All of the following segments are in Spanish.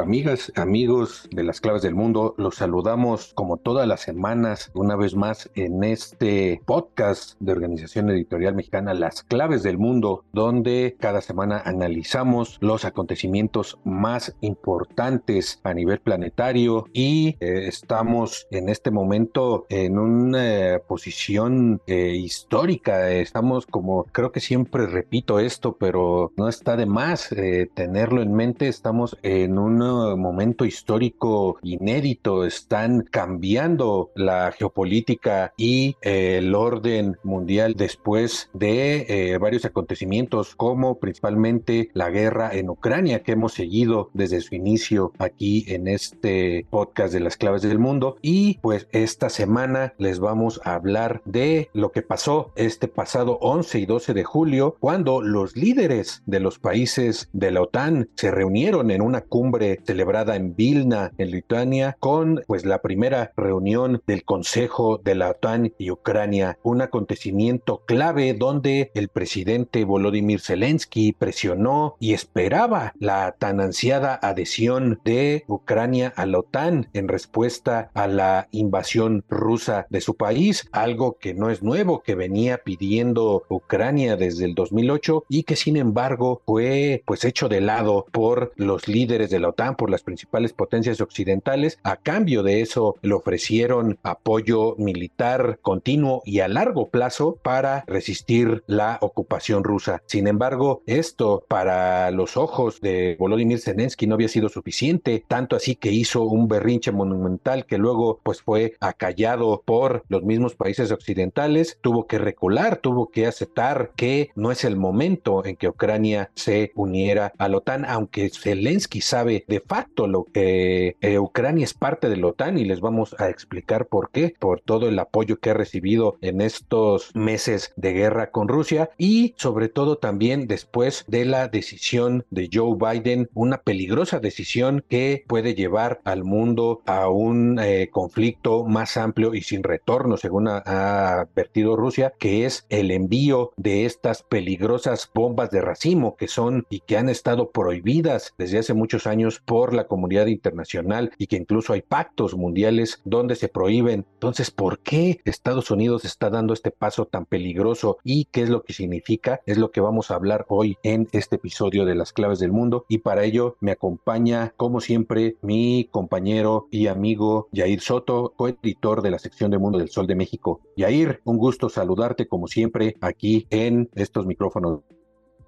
Amigas, amigos de las claves del mundo, los saludamos como todas las semanas, una vez más en este podcast de Organización Editorial Mexicana Las Claves del Mundo, donde cada semana analizamos los acontecimientos más importantes a nivel planetario y eh, estamos en este momento en una eh, posición eh, histórica. Estamos como, creo que siempre repito esto, pero no está de más tenerlo en mente. Estamos en un momento histórico inédito, están cambiando la geopolítica y eh, el orden mundial después de eh, varios acontecimientos como principalmente la guerra en Ucrania que hemos seguido desde su inicio aquí en este podcast de las claves del mundo. Y pues esta semana les vamos a hablar de lo que pasó este pasado 11 y 12 de julio cuando los líderes de los países de la OTAN se reunieron en una cumbre celebrada en Vilna, en Lituania, con pues la primera reunión del Consejo de la OTAN y Ucrania, un acontecimiento clave donde el presidente Volodymyr Zelensky presionó y esperaba la tan ansiada adhesión de Ucrania a la OTAN en respuesta a la invasión rusa de su país, algo que no es nuevo, que venía pidiendo Ucrania desde el 2008 y que sin embargo fue pues hecho de lado por los líderes de la OTAN, por las principales potencias occidentales. A cambio de eso le ofrecieron apoyo militar continuo y a largo plazo para resistir la ocupación rusa. Sin embargo, esto para los ojos de Volodymyr Zelensky no había sido suficiente, tanto así que hizo un berrinche monumental que luego pues fue acallado por los mismos países occidentales, tuvo que recular, tuvo que aceptar que no es el momento en que Ucrania se uniera a la OTAN, aunque Zelensky sabe de facto lo eh, Ucrania es parte de la OTAN y les vamos a explicar por qué, por todo el apoyo que ha recibido en estos meses de guerra con Rusia y sobre todo también después de la decisión de Joe Biden, una peligrosa decisión que puede llevar al mundo a un eh, conflicto más amplio y sin retorno, según ha advertido Rusia, que es el envío de estas peligrosas bombas de racimo que son y que han estado prohibidas desde hace muchos años por la comunidad internacional y que incluso hay pactos mundiales donde se prohíben. Entonces, ¿por qué Estados Unidos está dando este paso tan peligroso y qué es lo que significa? Es lo que vamos a hablar hoy en este episodio de las claves del mundo y para ello me acompaña como siempre mi compañero y amigo Yair Soto, coeditor de la sección de Mundo del Sol de México. Yair, un gusto saludarte como siempre aquí en estos micrófonos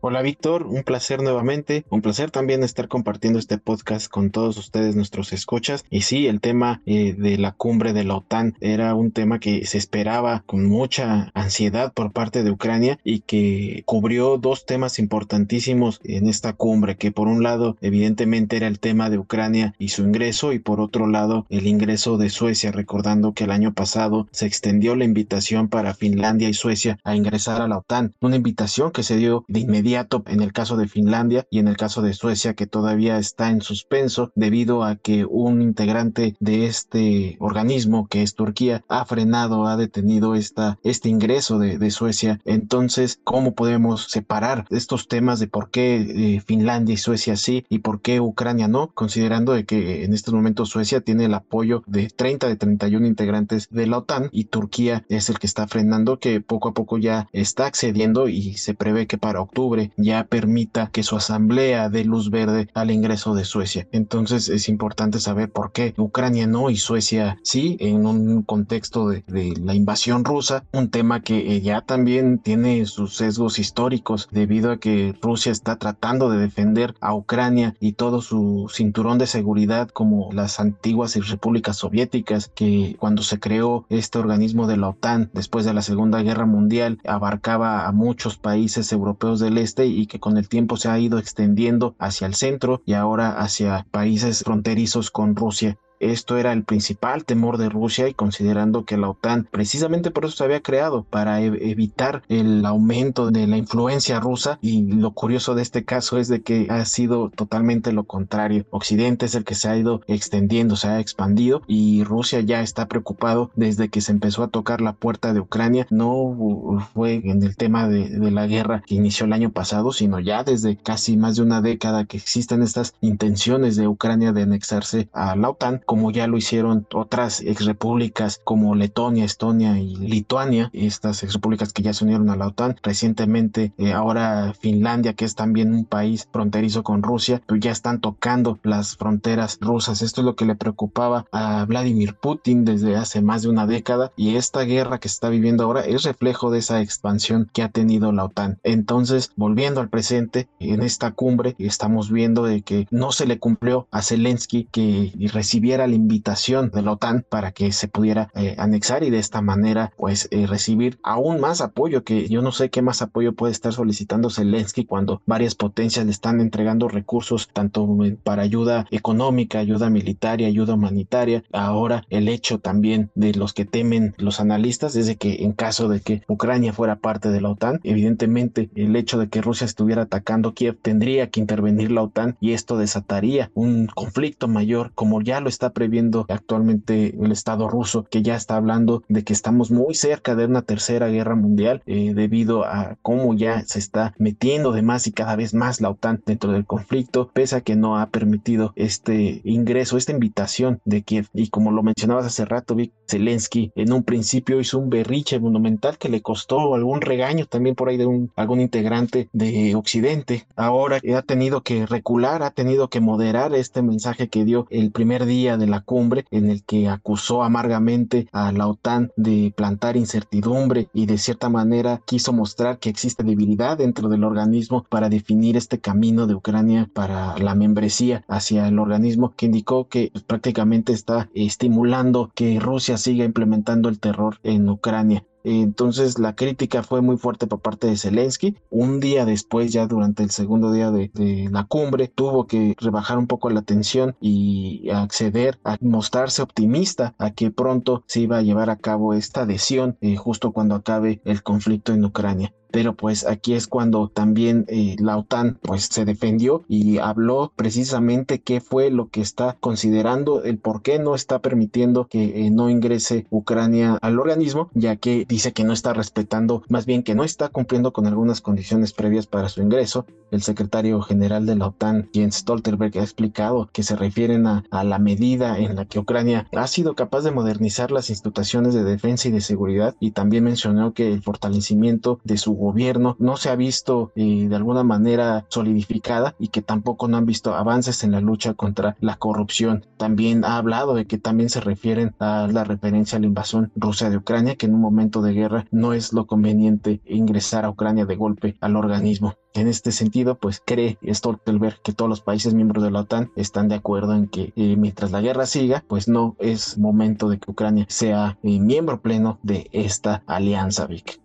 Hola Víctor, un placer nuevamente, un placer también estar compartiendo este podcast con todos ustedes, nuestros escuchas. Y sí, el tema eh, de la cumbre de la OTAN era un tema que se esperaba con mucha ansiedad por parte de Ucrania y que cubrió dos temas importantísimos en esta cumbre, que por un lado evidentemente era el tema de Ucrania y su ingreso y por otro lado el ingreso de Suecia, recordando que el año pasado se extendió la invitación para Finlandia y Suecia a ingresar a la OTAN, una invitación que se dio de inmediato en el caso de Finlandia y en el caso de Suecia que todavía está en suspenso debido a que un integrante de este organismo que es Turquía ha frenado, ha detenido esta, este ingreso de, Suecia. Entonces, ¿cómo podemos separar estos temas de por qué eh, Finlandia y Suecia sí y por qué Ucrania no? Considerando de que en estos momentos Suecia tiene el apoyo de 30 de 31 integrantes de la OTAN y Turquía es el que está frenando que poco a poco ya está accediendo y se prevé que para octubre ya permita que su asamblea dé luz verde al ingreso de Suecia. Entonces es importante saber por qué Ucrania no y Suecia sí en un contexto de, la invasión rusa, un tema que eh, ya también tiene sus sesgos históricos debido a que Rusia está tratando de defender a Ucrania y todo su cinturón de seguridad como las antiguas repúblicas soviéticas que cuando se creó este organismo de la OTAN después de la Segunda Guerra Mundial abarcaba a muchos países europeos del este este y que con el tiempo se ha ido extendiendo hacia el centro y ahora hacia países fronterizos con Rusia. Esto era el principal temor de Rusia y considerando que la OTAN precisamente por eso se había creado, para e-, evitar el aumento de la influencia rusa y lo curioso de este caso es de que ha sido totalmente lo contrario. Occidente es el que se ha ido extendiendo, se ha expandido y Rusia ya está preocupado desde que se empezó a tocar la puerta de Ucrania. No fue en el tema de, de la guerra que inició el año pasado, sino ya desde casi más de una década que existen estas intenciones de Ucrania de anexarse a la OTAN como ya lo hicieron otras exrepúblicas como Letonia, Estonia y Lituania, estas exrepúblicas que ya se unieron a la OTAN. Recientemente, eh, ahora Finlandia, que es también un país fronterizo con Rusia, pues ya están tocando las fronteras rusas. Esto es lo que le preocupaba a Vladimir Putin desde hace más de una década y esta guerra que se está viviendo ahora es reflejo de esa expansión que ha tenido la OTAN. Entonces, volviendo al presente, en esta cumbre estamos viendo de que no se le cumplió a Zelensky que recibiera la invitación de la OTAN para que se pudiera eh, anexar y de esta manera pues eh, recibir aún más apoyo que yo no sé qué más apoyo puede estar solicitando Zelensky cuando varias potencias le están entregando recursos tanto para ayuda económica, ayuda militar y ayuda humanitaria. Ahora el hecho también de los que temen los analistas es de que en caso de que Ucrania fuera parte de la OTAN, evidentemente el hecho de que Rusia estuviera atacando Kiev tendría que intervenir la OTAN y esto desataría un conflicto mayor como ya lo está previendo actualmente el Estado ruso, que ya está hablando de que estamos muy cerca de una tercera guerra mundial eh, debido a cómo ya se está metiendo de más y cada vez más la OTAN dentro del conflicto, pese a que no ha permitido este ingreso, esta invitación de Kiev. Y como lo mencionabas hace rato, Vic Zelensky en un principio hizo un berriche monumental que le costó algún regaño también por ahí de un, algún integrante de Occidente. Ahora ha tenido que recular, ha tenido que moderar este mensaje que dio el primer día de la cumbre en el que acusó amargamente a la OTAN de plantar incertidumbre y de cierta manera quiso mostrar que existe debilidad dentro del organismo para definir este camino de Ucrania para la membresía hacia el organismo que indicó que prácticamente está estimulando que Rusia siga implementando el terror en Ucrania. Entonces la crítica fue muy fuerte por parte de Zelensky. Un día después, ya durante el segundo día de, la cumbre, tuvo que rebajar un poco la tensión y acceder a mostrarse optimista a que pronto se iba a llevar a cabo esta adhesión eh, justo cuando acabe el conflicto en Ucrania pero pues aquí es cuando también eh, la OTAN pues se defendió y habló precisamente qué fue lo que está considerando, el por qué no está permitiendo que eh, no ingrese Ucrania al organismo, ya que dice que no está respetando, más bien que no está cumpliendo con algunas condiciones previas para su ingreso. El secretario general de la OTAN, Jens Stoltenberg, ha explicado que se refieren a, a la medida en la que Ucrania ha sido capaz de modernizar las instituciones de defensa y de seguridad y también mencionó que el fortalecimiento de su gobierno no se ha visto eh, de alguna manera solidificada y que tampoco no han visto avances en la lucha contra la corrupción. También ha hablado de que también se refieren a la referencia a la invasión rusa de Ucrania, que en un momento de guerra no es lo conveniente ingresar a Ucrania de golpe al organismo. En este sentido, pues cree Stoltenberg que todos los países miembros de la OTAN están de acuerdo en que eh, mientras la guerra siga, pues no es momento de que Ucrania sea eh, miembro pleno de esta alianza, Vic.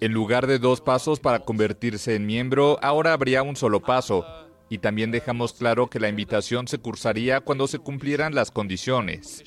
En lugar de dos pasos para convertirse en miembro, ahora habría un solo paso. Y también dejamos claro que la invitación se cursaría cuando se cumplieran las condiciones.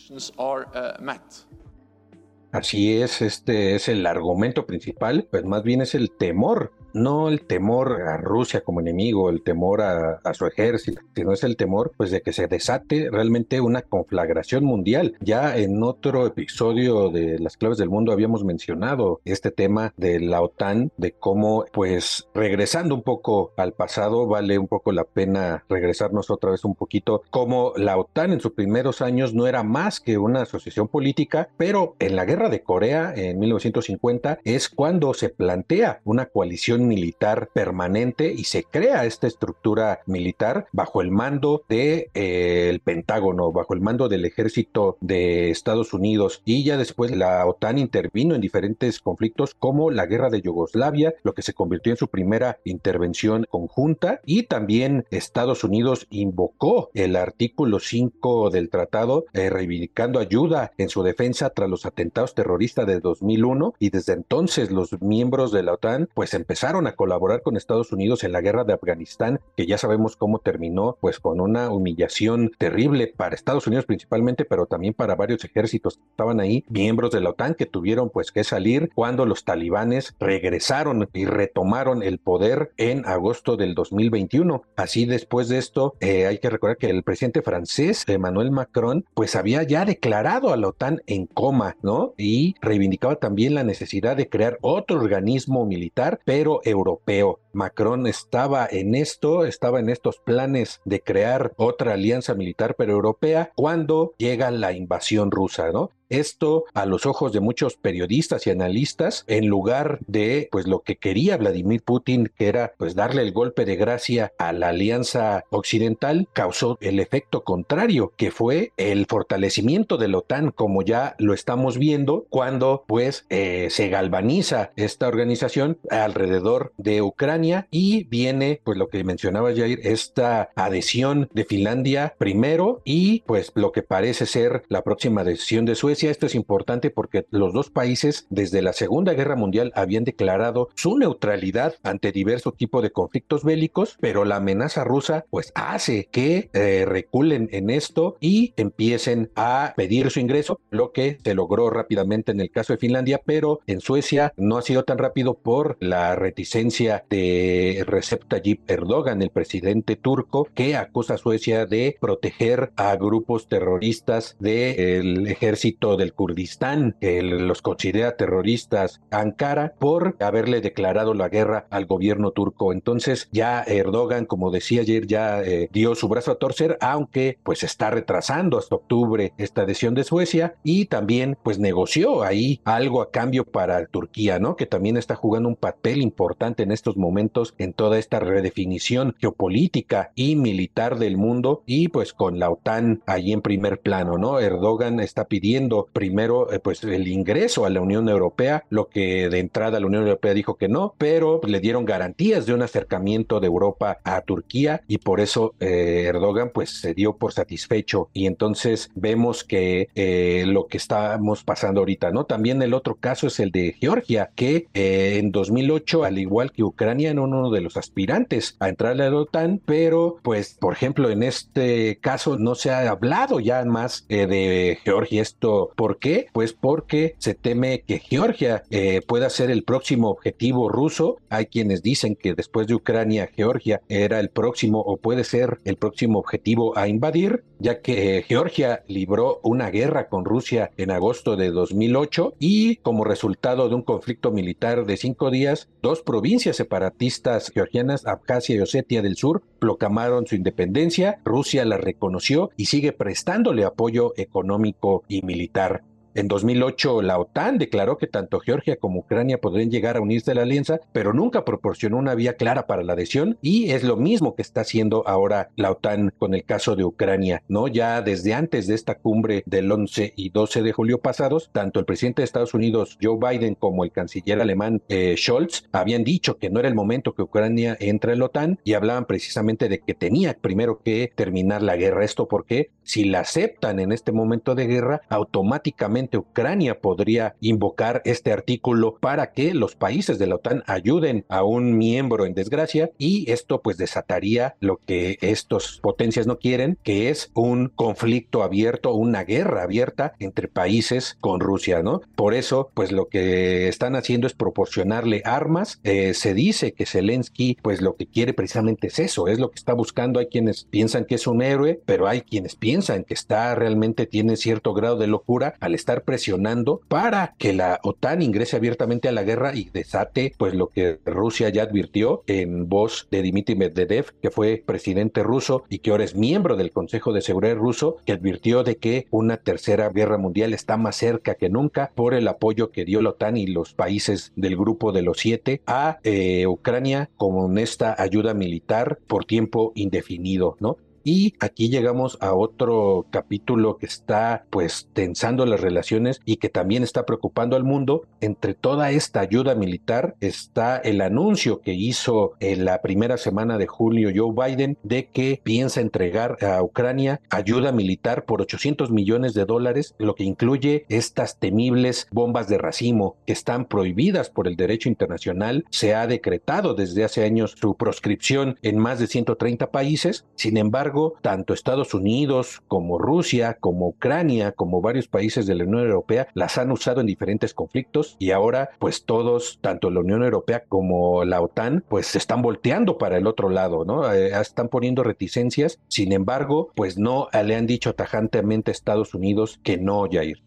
Así es, este es el argumento principal, pues más bien es el temor no el temor a Rusia como enemigo, el temor a, su ejército, sino es el temor pues de que se desate realmente una conflagración mundial. Ya en otro episodio de Las claves del mundo habíamos mencionado este tema de la OTAN, de cómo pues regresando un poco al pasado vale un poco la pena regresarnos otra vez un poquito, como la OTAN en sus primeros años no era más que una asociación política, pero en la guerra de Corea en 1950 es cuando se plantea una coalición militar permanente y se crea esta estructura militar bajo el mando del de, eh, Pentágono, bajo el mando del ejército de Estados Unidos. Y ya después la OTAN intervino en diferentes conflictos como la guerra de Yugoslavia, lo que se convirtió en su primera intervención conjunta. Y también Estados Unidos invocó el artículo 5 del tratado eh, reivindicando ayuda en su defensa tras los atentados caos terrorista de 2001 y desde entonces los miembros de la OTAN pues empezaron a colaborar con Estados Unidos en la guerra de Afganistán, que ya sabemos cómo terminó pues con una humillación terrible para Estados Unidos principalmente, pero también para varios ejércitos que estaban ahí, miembros de la OTAN que tuvieron pues que salir cuando los talibanes regresaron y retomaron el poder en agosto del 2021. Así después de esto, eh, hay que recordar que el presidente francés, Emmanuel Macron, pues había ya declarado a la OTAN en coma, ¿no? Y reivindicaba también la necesidad de crear otro organismo militar, pero europeo. Macron estaba en esto, estaba en estos planes de crear otra alianza militar pero europea cuando llega la invasión rusa, ¿no? Esto a los ojos de muchos periodistas y analistas, en lugar de pues lo que quería Vladimir Putin, que era pues darle el golpe de gracia a la alianza occidental, causó el efecto contrario, que fue el fortalecimiento de la OTAN, como ya lo estamos viendo cuando pues eh, se galvaniza esta organización alrededor de Ucrania y viene pues lo que mencionaba Jair, esta adhesión de Finlandia primero y pues lo que parece ser la próxima decisión de Suecia esto es importante porque los dos países desde la Segunda Guerra Mundial habían declarado su neutralidad ante diversos tipos de conflictos bélicos, pero la amenaza rusa pues hace que eh, reculen en esto y empiecen a pedir su ingreso, lo que se logró rápidamente en el caso de Finlandia, pero en Suecia no ha sido tan rápido por la reticencia de Recep Tayyip Erdogan, el presidente turco, que acusa a Suecia de proteger a grupos terroristas del ejército del Kurdistán, que los considera terroristas Ankara por haberle declarado la guerra al gobierno turco. Entonces ya Erdogan, como decía ayer, ya eh, dio su brazo a torcer, aunque pues está retrasando hasta octubre esta adhesión de Suecia y también pues negoció ahí algo a cambio para Turquía, ¿no? Que también está jugando un papel importante en estos momentos en toda esta redefinición geopolítica y militar del mundo y pues con la OTAN ahí en primer plano, ¿no? Erdogan está pidiendo primero eh, pues el ingreso a la Unión Europea, lo que de entrada la Unión Europea dijo que no, pero le dieron garantías de un acercamiento de Europa a Turquía y por eso eh, Erdogan pues se dio por satisfecho y entonces vemos que eh, lo que estamos pasando ahorita, ¿no? También el otro caso es el de Georgia, que en 2008, al igual que Ucrania, era uno de los aspirantes a entrar a la OTAN, pero pues por ejemplo en este caso no se ha hablado ya más de Georgia, esto ¿Por qué? Pues porque se teme que Georgia eh, pueda ser el próximo objetivo ruso. Hay quienes dicen que después de Ucrania, Georgia era el próximo o puede ser el próximo objetivo a invadir, ya que eh, Georgia libró una guerra con Rusia en agosto de 2008 y como resultado de un conflicto militar de cinco días, dos provincias separatistas georgianas, Abjasia y Osetia del Sur, proclamaron su independencia, Rusia la reconoció y sigue prestándole apoyo económico y militar en 2008, la OTAN declaró que tanto Georgia como Ucrania podrían llegar a unirse a la alianza, pero nunca proporcionó una vía clara para la adhesión y es lo mismo que está haciendo ahora la OTAN con el caso de Ucrania, ¿no? Ya desde antes de esta cumbre del 11 y 12 de julio pasados, tanto el presidente de Estados Unidos Joe Biden como el canciller alemán eh, Scholz habían dicho que no era el momento que Ucrania entre en la OTAN y hablaban precisamente de que tenía primero que terminar la guerra. Esto porque si la aceptan en este momento de guerra, automáticamente Ucrania podría invocar este artículo para que los países de la OTAN ayuden a un miembro en desgracia y esto pues desataría lo que estos potencias no quieren, que es un conflicto abierto, una guerra abierta entre países con Rusia, ¿no? Por eso pues lo que están haciendo es proporcionarle armas. Eh, se dice que Zelensky pues lo que quiere precisamente es eso, es lo que está buscando. Hay quienes piensan que es un héroe, pero hay quienes piensan que está realmente tiene cierto grado de locura al estar presionando para que la OTAN ingrese abiertamente a la guerra y desate pues lo que Rusia ya advirtió en voz de Dmitry Medvedev, que fue presidente ruso y que ahora es miembro del Consejo de Seguridad ruso, que advirtió de que una tercera guerra mundial está más cerca que nunca por el apoyo que dio la OTAN y los países del grupo de los siete a eh, Ucrania con esta ayuda militar por tiempo indefinido, ¿no? Y aquí llegamos a otro capítulo que está pues tensando las relaciones y que también está preocupando al mundo. Entre toda esta ayuda militar está el anuncio que hizo en la primera semana de julio Joe Biden de que piensa entregar a Ucrania ayuda militar por 800 millones de dólares, lo que incluye estas temibles bombas de racimo que están prohibidas por el derecho internacional. Se ha decretado desde hace años su proscripción en más de 130 países. Sin embargo, tanto Estados Unidos como Rusia, como Ucrania, como varios países de la Unión Europea las han usado en diferentes conflictos y ahora pues todos, tanto la Unión Europea como la OTAN, pues se están volteando para el otro lado, ¿no? Eh, están poniendo reticencias. Sin embargo, pues no le han dicho tajantemente a Estados Unidos que no, Jair.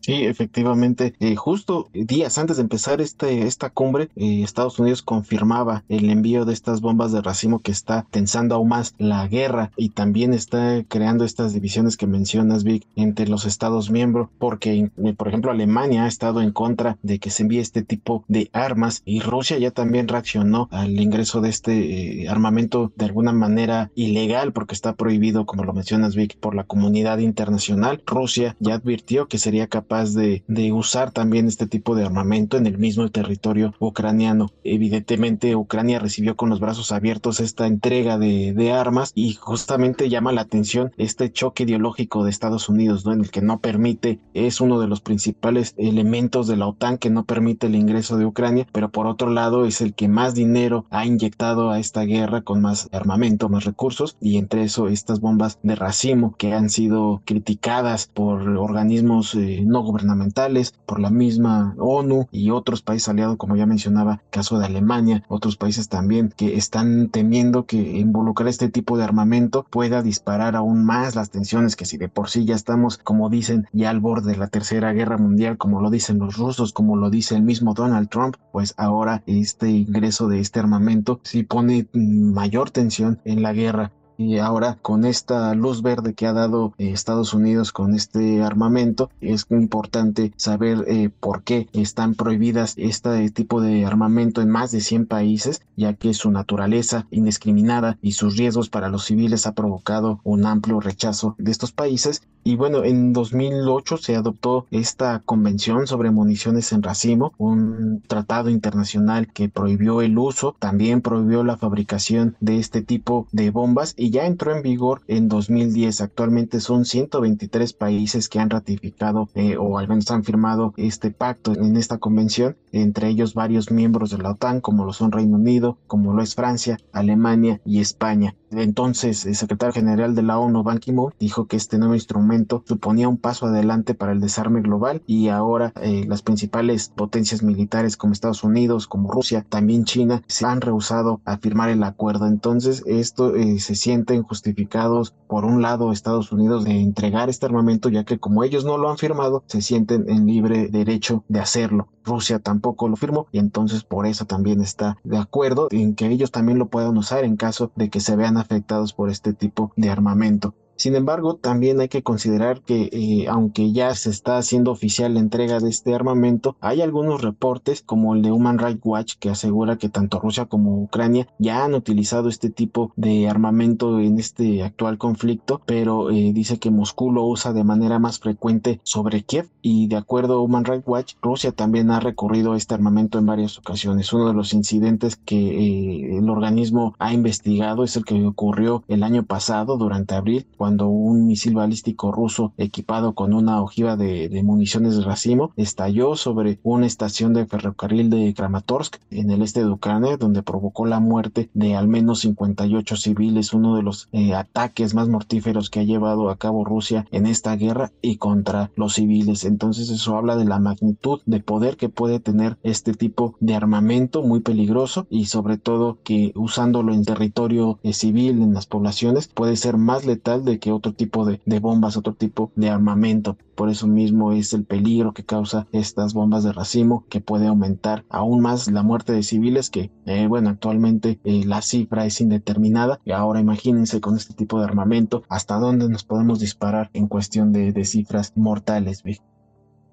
Sí, efectivamente. Eh, justo días antes de empezar este, esta cumbre, eh, Estados Unidos confirmaba el envío de estas bombas de racimo que está tensando aún más la guerra y también está creando estas divisiones que mencionas, Vic, entre los Estados miembros, porque, eh, por ejemplo, Alemania ha estado en contra de que se envíe este tipo de armas y Rusia ya también reaccionó al ingreso de este armamento de alguna manera ilegal porque está prohibido, como lo mencionas, Vic, por la comunidad internacional. Rusia ya advirtió que sería capaz de, usar también este tipo de armamento en el mismo territorio ucraniano. Evidentemente, Ucrania recibió con los brazos abiertos esta entrega de, armas y justamente llama la atención este choque ideológico de Estados Unidos, ¿no? En el que no permite, es uno de los principales elementos de la OTAN que no permite el ingreso de Ucrania, pero por otro lado es el que más dinero ha inyectado a esta guerra con más armamento, más recursos y entre eso estas bombas de racimo que han sido criticadas por organismos eh, no gubernamentales, por la misma ONU y otros países aliados, como ya mencionaba, caso de Alemania, otros países también que están temiendo que involucrar este tipo de armamento pueda disparar aún más las tensiones que si de por sí ya estamos, como dicen, ya al borde de la tercera guerra mundial, como lo dicen los rusos, como lo dice el mismo Donald Trump, pues ahora este ingreso de este armamento sí pone mayor tensión en la guerra y ahora con esta luz verde que ha dado eh, Estados Unidos con este armamento, es importante saber eh, por qué están prohibidas este tipo de armamento en más de 100 países, ya que su naturaleza indiscriminada y sus riesgos para los civiles ha provocado un amplio rechazo de estos países. Y bueno, en 2008 se adoptó esta convención sobre municiones en racimo, un tratado internacional que prohibió el uso, también prohibió la fabricación de este tipo de bombas ya entró en vigor en 2010. Actualmente son 123 países que han ratificado eh, o al menos han firmado este pacto en esta convención, entre ellos varios miembros de la OTAN como lo son Reino Unido, como lo es Francia, Alemania y España. Entonces, el secretario general de la ONU, Ban Ki-moon, dijo que este nuevo instrumento suponía un paso adelante para el desarme global y ahora eh, las principales potencias militares como Estados Unidos, como Rusia, también China, se han rehusado a firmar el acuerdo. Entonces, esto eh, se sienten justificados, por un lado, Estados Unidos de entregar este armamento, ya que como ellos no lo han firmado, se sienten en libre derecho de hacerlo. Rusia tampoco lo firmó y entonces por eso también está de acuerdo en que ellos también lo puedan usar en caso de que se vean afectados por este tipo de armamento. Sin embargo, también hay que considerar que eh, aunque ya se está haciendo oficial la entrega de este armamento, hay algunos reportes como el de Human Rights Watch que asegura que tanto Rusia como Ucrania ya han utilizado este tipo de armamento en este actual conflicto, pero eh, dice que Moscú lo usa de manera más frecuente sobre Kiev y de acuerdo a Human Rights Watch, Rusia también ha recurrido a este armamento en varias ocasiones. Uno de los incidentes que eh, el organismo ha investigado es el que ocurrió el año pasado durante abril un misil balístico ruso equipado con una ojiva de, municiones de racimo estalló sobre una estación de ferrocarril de Kramatorsk en el este de Ucrania, donde provocó la muerte de al menos 58 civiles, uno de los eh, ataques más mortíferos que ha llevado a cabo Rusia en esta guerra y contra los civiles. Entonces eso habla de la magnitud de poder que puede tener este tipo de armamento muy peligroso y sobre todo que usándolo en territorio eh, civil, en las poblaciones, puede ser más letal de que otro tipo de, bombas, otro tipo de armamento. Por eso mismo es el peligro que causa estas bombas de racimo que puede aumentar aún más la muerte de civiles que, eh, bueno, actualmente eh, la cifra es indeterminada y ahora imagínense con este tipo de armamento hasta dónde nos podemos disparar en cuestión de, de cifras mortales.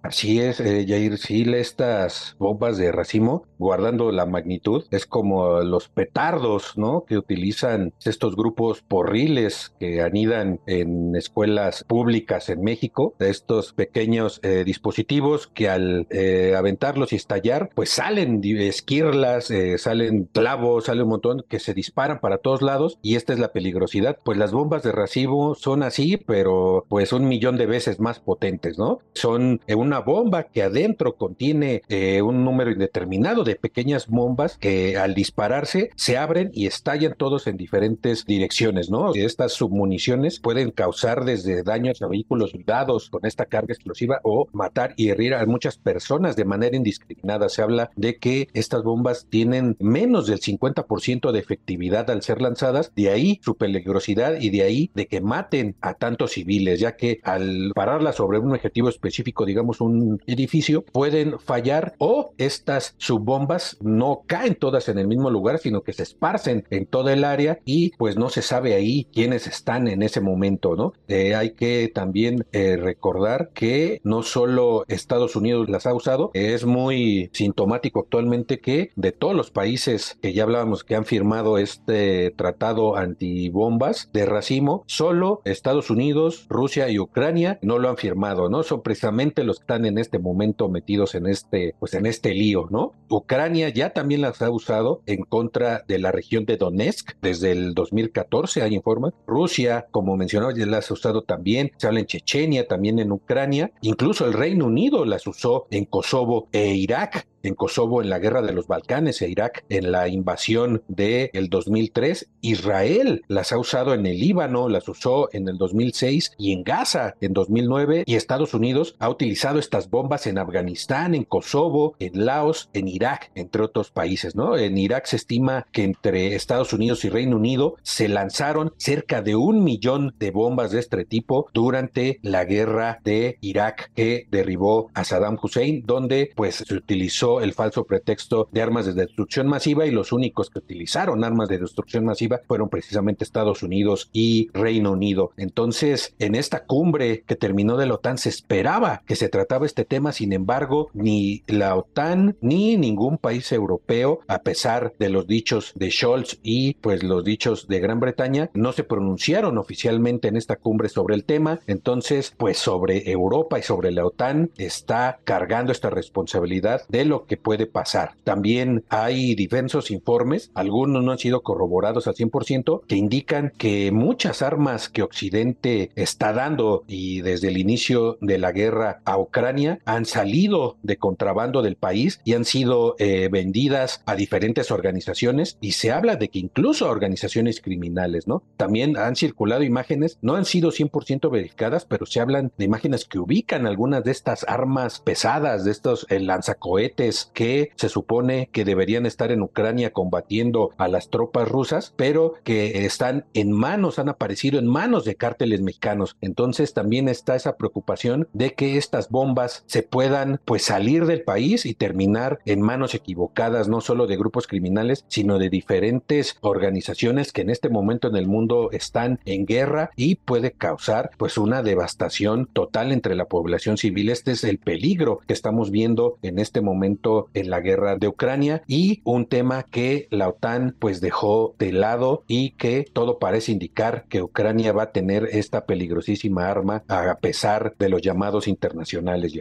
Así es, eh, Jair, sí, estas bombas de racimo, guardando la magnitud, es como los petardos, ¿no? Que utilizan estos grupos porriles que anidan en escuelas públicas en México, estos pequeños eh, dispositivos que al eh, aventarlos y estallar, pues salen esquirlas, eh, salen clavos, sale un montón que se disparan para todos lados y esta es la peligrosidad. Pues las bombas de racimo son así, pero pues un millón de veces más potentes, ¿no? Son un una bomba que adentro contiene eh, un número indeterminado de pequeñas bombas que al dispararse se abren y estallan todos en diferentes direcciones, ¿no? Estas submuniciones pueden causar desde daños a vehículos blindados con esta carga explosiva o matar y herir a muchas personas de manera indiscriminada. Se habla de que estas bombas tienen menos del 50% de efectividad al ser lanzadas, de ahí su peligrosidad y de ahí de que maten a tantos civiles, ya que al pararlas sobre un objetivo específico, digamos un edificio, pueden fallar o estas subbombas no caen todas en el mismo lugar, sino que se esparcen en toda el área y pues no se sabe ahí quiénes están en ese momento, ¿no? Eh, hay que también eh, recordar que no solo Estados Unidos las ha usado, es muy sintomático actualmente que de todos los países que ya hablábamos que han firmado este tratado antibombas de racimo, solo Estados Unidos, Rusia y Ucrania no lo han firmado, ¿no? Son precisamente los que están en este momento metidos en este, pues en este lío, ¿no? Ucrania ya también las ha usado en contra de la región de Donetsk desde el 2014, hay informes. Rusia, como mencionaba, ya las ha usado también. Se habla en Chechenia, también en Ucrania. Incluso el Reino Unido las usó en Kosovo e Irak en Kosovo en la guerra de los Balcanes e Irak en la invasión del el 2003. Israel las ha usado en el Líbano, las usó en el 2006 y en Gaza en 2009 y Estados Unidos ha utilizado estas bombas en Afganistán, en Kosovo, en Laos, en Irak, entre otros países, ¿no? En Irak se estima que entre Estados Unidos y Reino Unido se lanzaron cerca de un millón de bombas de este tipo durante la guerra de Irak que derribó a Saddam Hussein, donde pues se utilizó el falso pretexto de armas de destrucción masiva y los únicos que utilizaron armas de destrucción masiva fueron precisamente Estados Unidos y Reino Unido. Entonces, en esta cumbre que terminó de la OTAN se esperaba que se trataba este tema, sin embargo, ni la OTAN ni ningún país europeo, a pesar de los dichos de Scholz y pues los dichos de Gran Bretaña, no se pronunciaron oficialmente en esta cumbre sobre el tema. Entonces, pues sobre Europa y sobre la OTAN está cargando esta responsabilidad de lo que puede pasar. También hay diversos informes, algunos no han sido corroborados al 100%, que indican que muchas armas que Occidente está dando y desde el inicio de la guerra a Ucrania han salido de contrabando del país y han sido eh, vendidas a diferentes organizaciones y se habla de que incluso a organizaciones criminales, ¿no? También han circulado imágenes, no han sido 100% verificadas, pero se hablan de imágenes que ubican algunas de estas armas pesadas, de estos eh, lanzacohetes que se supone que deberían estar en Ucrania combatiendo a las tropas rusas, pero que están en manos, han aparecido en manos de cárteles mexicanos. Entonces también está esa preocupación de que estas bombas se puedan pues salir del país y terminar en manos equivocadas, no solo de grupos criminales, sino de diferentes organizaciones que en este momento en el mundo están en guerra y puede causar pues una devastación total entre la población civil. Este es el peligro que estamos viendo en este momento en la guerra de Ucrania y un tema que la OTAN pues dejó de lado y que todo parece indicar que Ucrania va a tener esta peligrosísima arma a pesar de los llamados internacionales.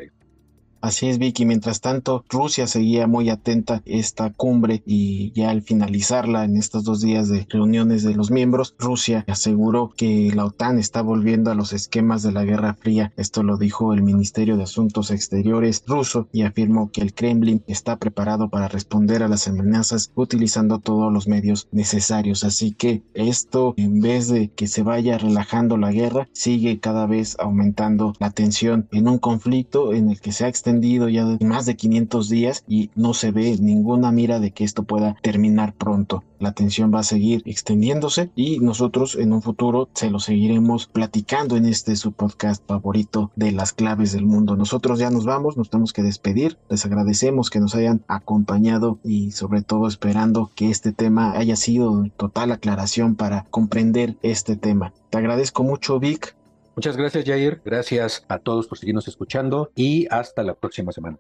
Así es, Vicky. Mientras tanto, Rusia seguía muy atenta esta cumbre y ya al finalizarla en estos dos días de reuniones de los miembros, Rusia aseguró que la OTAN está volviendo a los esquemas de la Guerra Fría. Esto lo dijo el Ministerio de Asuntos Exteriores ruso y afirmó que el Kremlin está preparado para responder a las amenazas utilizando todos los medios necesarios. Así que esto, en vez de que se vaya relajando la guerra, sigue cada vez aumentando la tensión en un conflicto en el que se ha extendido ya de más de 500 días y no se ve ninguna mira de que esto pueda terminar pronto. La tensión va a seguir extendiéndose y nosotros en un futuro se lo seguiremos platicando en este su podcast favorito de las claves del mundo. Nosotros ya nos vamos, nos tenemos que despedir. Les agradecemos que nos hayan acompañado y sobre todo esperando que este tema haya sido total aclaración para comprender este tema. Te agradezco mucho Vic Muchas gracias, Jair. Gracias a todos por seguirnos escuchando y hasta la próxima semana.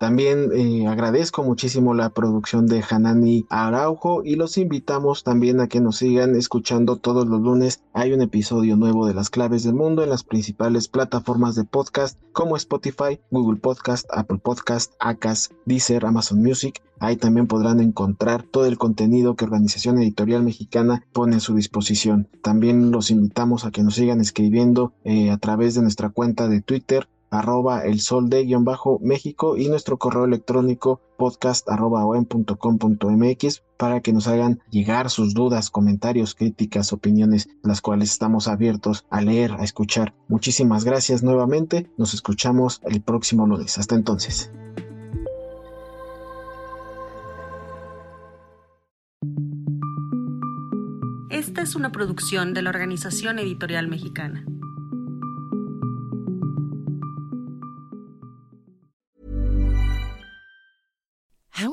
También eh, agradezco muchísimo la producción de Hanani Araujo y los invitamos también a que nos sigan escuchando todos los lunes. Hay un episodio nuevo de Las Claves del Mundo en las principales plataformas de podcast como Spotify, Google Podcast, Apple Podcast, Acas, Deezer, Amazon Music. Ahí también podrán encontrar todo el contenido que Organización Editorial Mexicana pone a su disposición. También los invitamos a que nos sigan escribiendo eh, a través de nuestra cuenta de Twitter arroba el sol de guion bajo México y nuestro correo electrónico podcast arroba mx para que nos hagan llegar sus dudas, comentarios, críticas, opiniones, las cuales estamos abiertos a leer, a escuchar. Muchísimas gracias nuevamente. Nos escuchamos el próximo lunes. Hasta entonces. Esta es una producción de la Organización Editorial Mexicana.